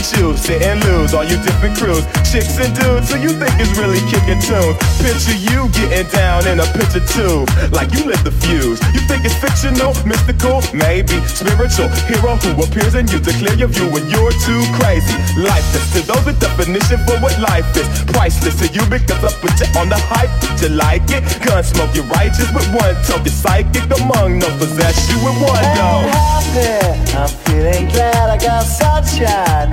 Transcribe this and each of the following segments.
Pick choose, sit and lose. All you different crews. Chicks and dudes who you think is really kicking tunes. Picture you getting down in a picture tube. Like you lit the fuse. You think it's fictional, mystical, maybe spiritual. Hero who appears in you to clear your view when you're too crazy. Lifeless to those the definition for what life is. Priceless to you because I put you on the hype. You like it? Gun smoke, you're righteous with one toe. You're psychic among no possess you with one I'm happy. I'm feeling glad I got sunshine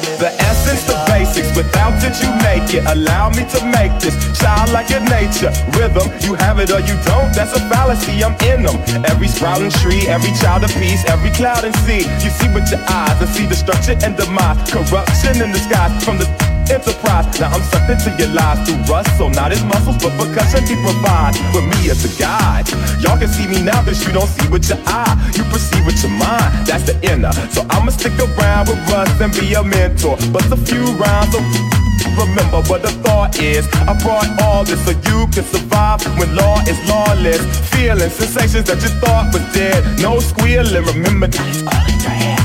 Without it you make it. Allow me to make this child like your nature. Rhythm, you have it or you don't, that's a fallacy, I'm in them. Every sprouting tree, every child of peace, every cloud and sea. You see with your eyes, I see destruction and demise. Corruption in the skies from the enterprise. Now I'm sucked into your lies through Russel, not his muscles, but percussion he provides with me as a guide. Y'all can see me now, cause you don't see with your eye. You perceive with your mind, that's the inner. So I'ma stick around with Russ and be a mentor. But a few rounds of Remember what the thought is. I brought all this so you can survive when law is lawless. Feelings, sensations that you thought was dead. No squealing, remember all in your head.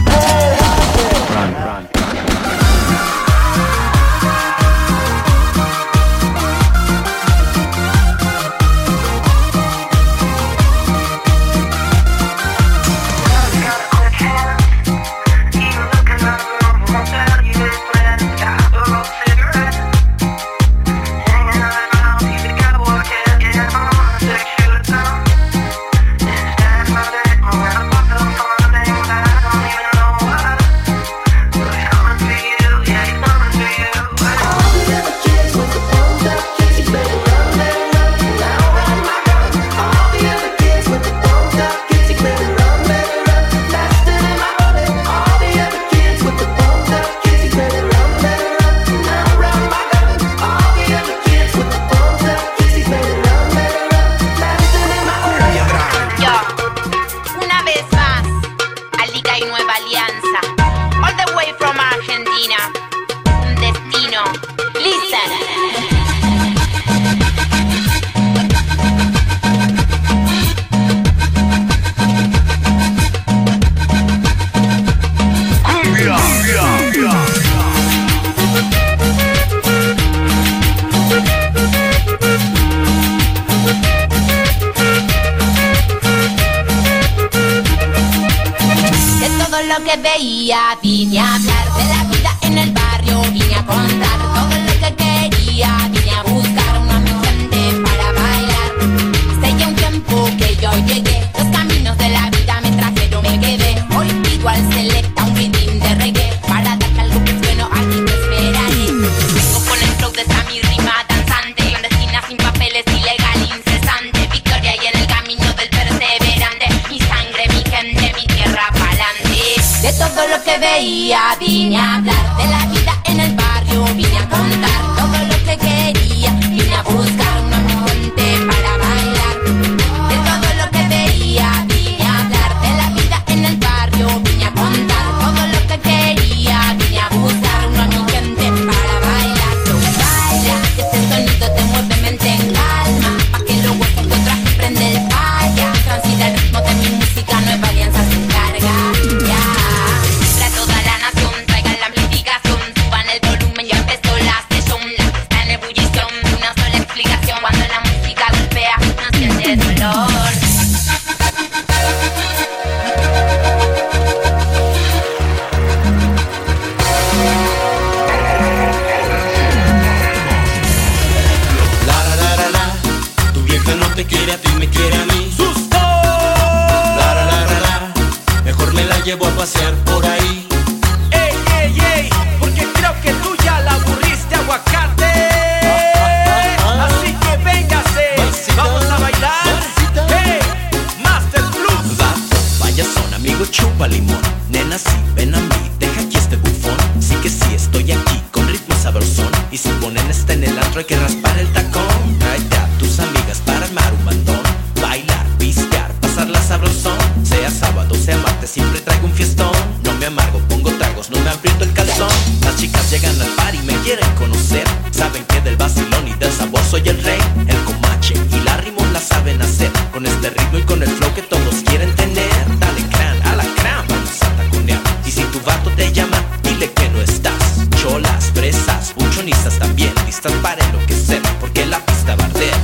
Listas para enloquecer, porque la pista va a arder.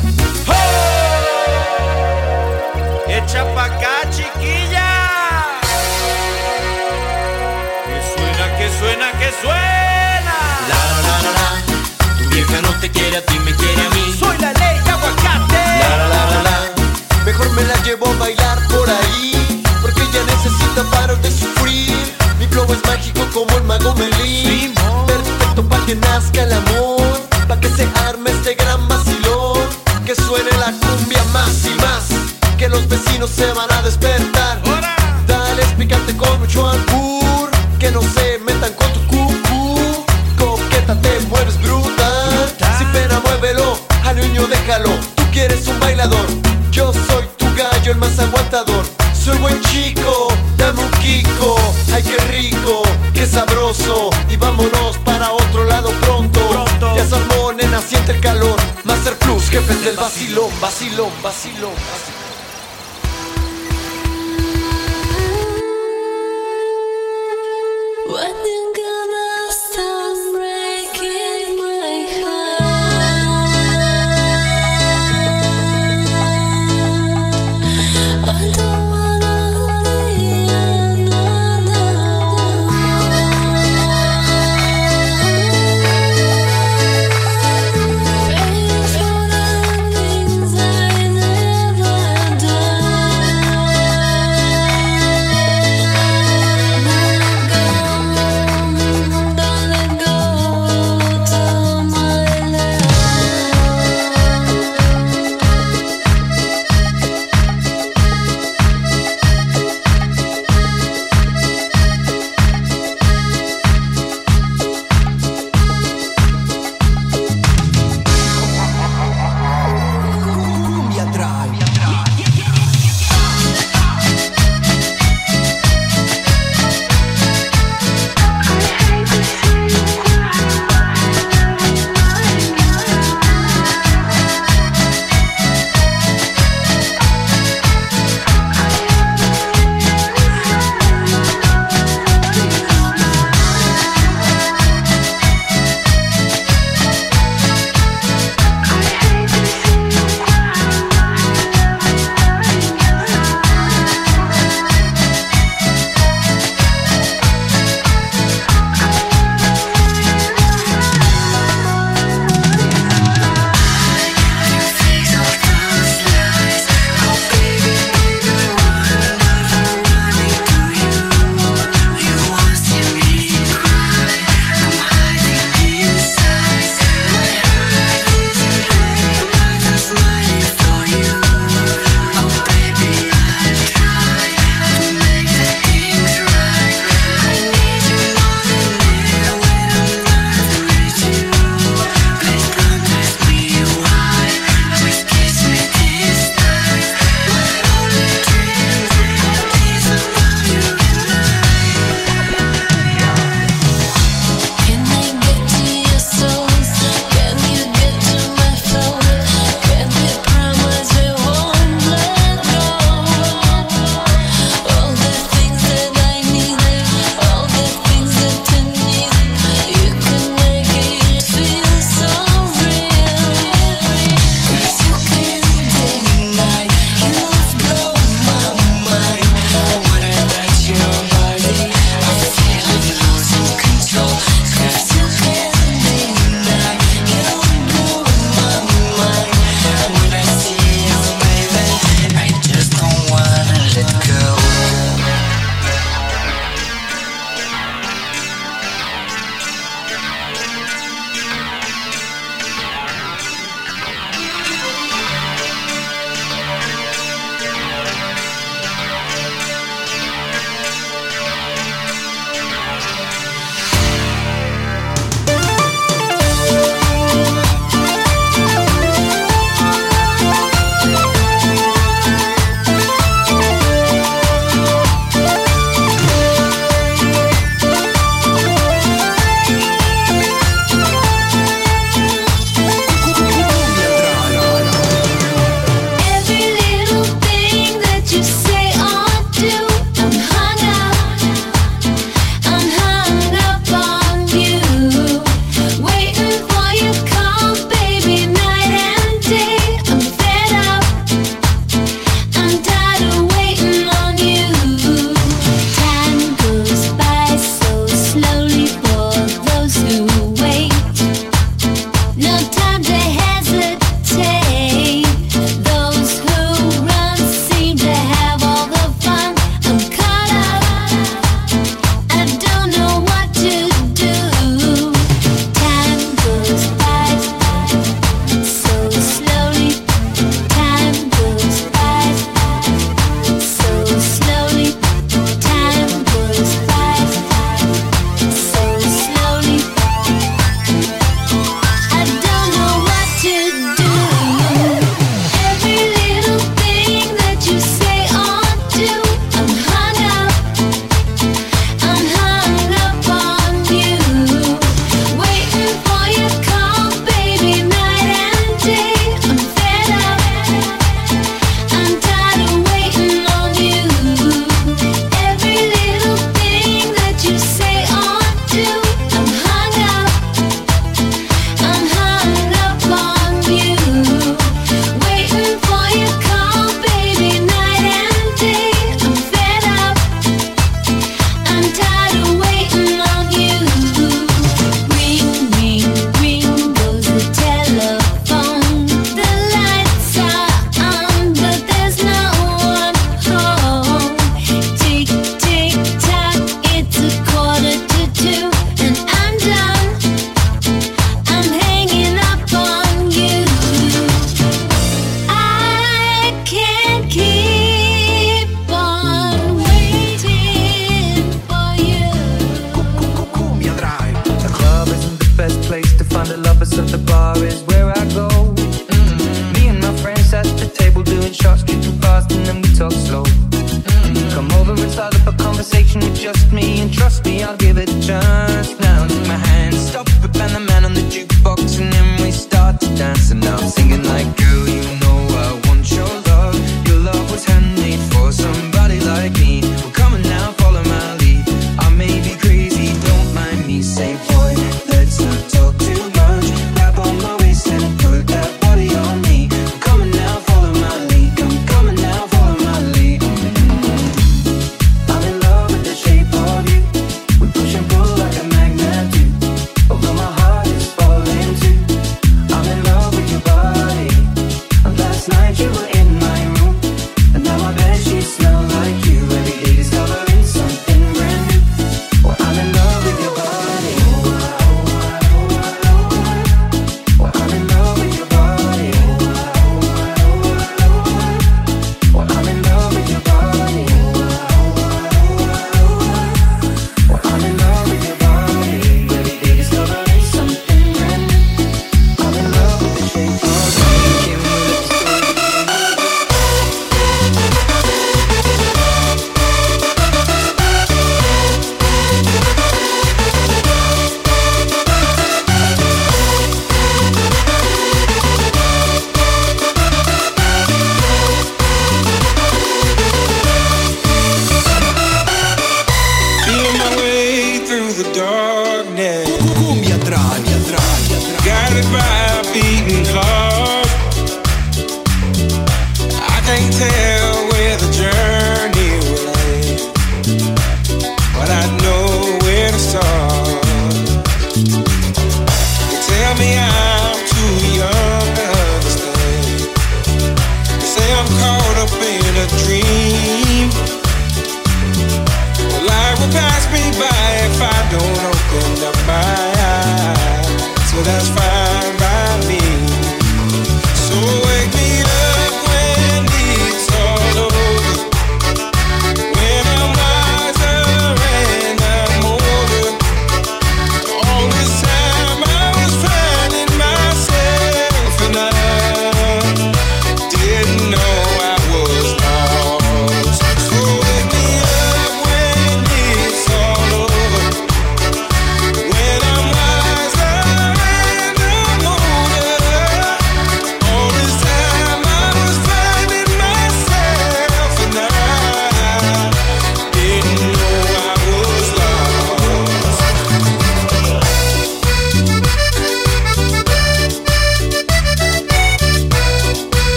Echa pa' acá, chiquilla. Que suena, que suena, que suena. La la la la la. Tu vieja no te quiere a ti, me quiere a mí. Soy la ley, aguacate. La la la la la. Mejor me la llevo a bailar por ahí Porque ella necesita parar de sufrir Mi flow es mágico como el mago Melín Perfecto pa' que nazca el amor Pa' que se arme este gran vacilón. Que suene la cumbia más y más Que los vecinos se van a despertar. Dale, picante con mucho albur Que no se metan con tu cucú Coqueta, te mueves brutal. Sin pena, muévelo, al niño déjalo. Tú quieres un bailador Yo soy tu gallo, el más aguantador. Soy buen chico, dame un kiko. Ay, qué rico, qué sabroso del vacilón, vacilón, vacilón, vacilón.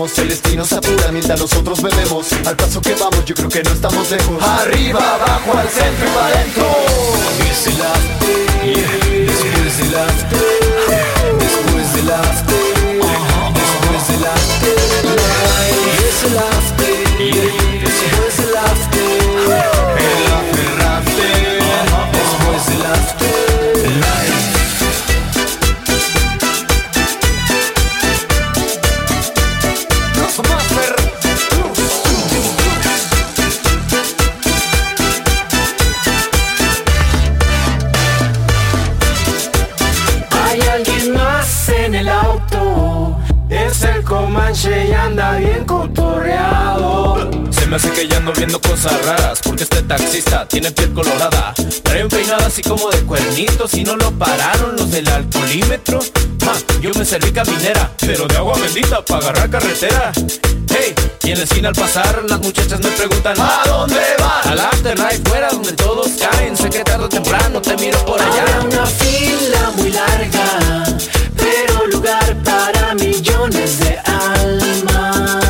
Vemos El destino se apura mientras nosotros bebemos. Al paso que vamos, yo creo que no estamos lejos. Arriba, taxista tiene piel colorada Trae un peinado así como de cuernitos Y no lo pararon los del alcoholímetro Yo me serví caminera Pero de agua bendita para agarrar carretera Hey, y en la esquina al pasar Las muchachas me preguntan ¿A dónde van? Al afterlife fuera donde todos caen Sé que tarde o temprano te miro por allá Hay una fila muy larga, pero lugar para millones de almas.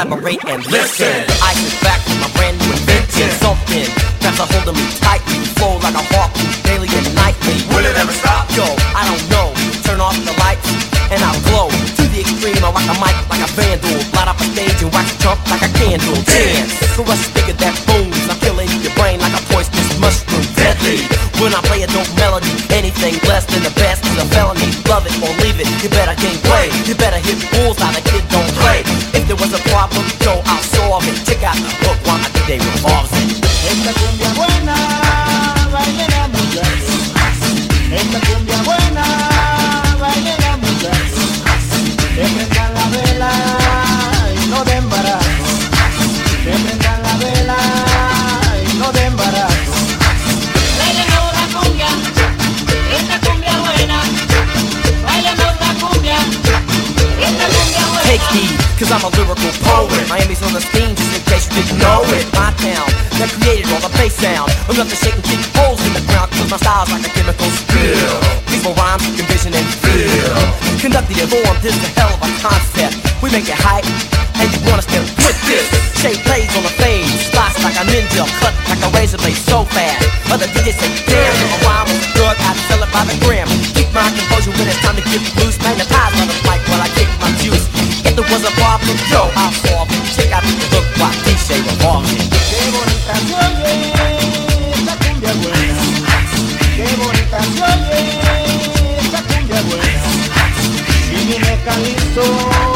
Collaborate and listen. I sit back with my brand new invention. Something that's a hold of me tightly. Flow like a harpoon daily and nightly. Will it ever stop? Yo, I don't know. Turn off the lights and I'll glow. To the extreme, I rock a mic like a vandal. Light up a stage and wax a trump like a candle. Dance, caress a figure that booms. I'm killing your brain like a poisonous mushroom. Deadly. When I play a dope melody, anything less than the best is a felony. Love it or leave it. You better game play. You better hit bullseye. The kid solve it. Check out the hook while I DJ revolves it. Esta cumbia buena, bailen a muchachos. Esta cumbia buena, bailen a muchachos. Que prendan la vela y no den barato. Que prendan la vela y no den barato. Bailemos la cumbia, esta cumbia buena. Bailemos la cumbia, esta cumbia buena. Take heed, cause I'm a lyrical poet. Miami's on the scene, just case you didn't know it. My town, that created all the bass sound. Enough to shake and kick holes in the ground, cause my style's like a chemical spill. People rhymes you vision and feel. Conduct the form, this is a hell of a concept. We make it hype, and you want us to with this. Shape plays on the fade, slice like a ninja, cut like a razor blade so fast. Other DJs say, damn, if a rhyme was good, I'd sell it by the gram. Keep my composure when it's time to get loose. Magnetize on the mic while I kick my juice. There was a problem, yo, solve it. Check out the look while DJ revolves it. Qué bonita cumbia buena. Cumbia buena.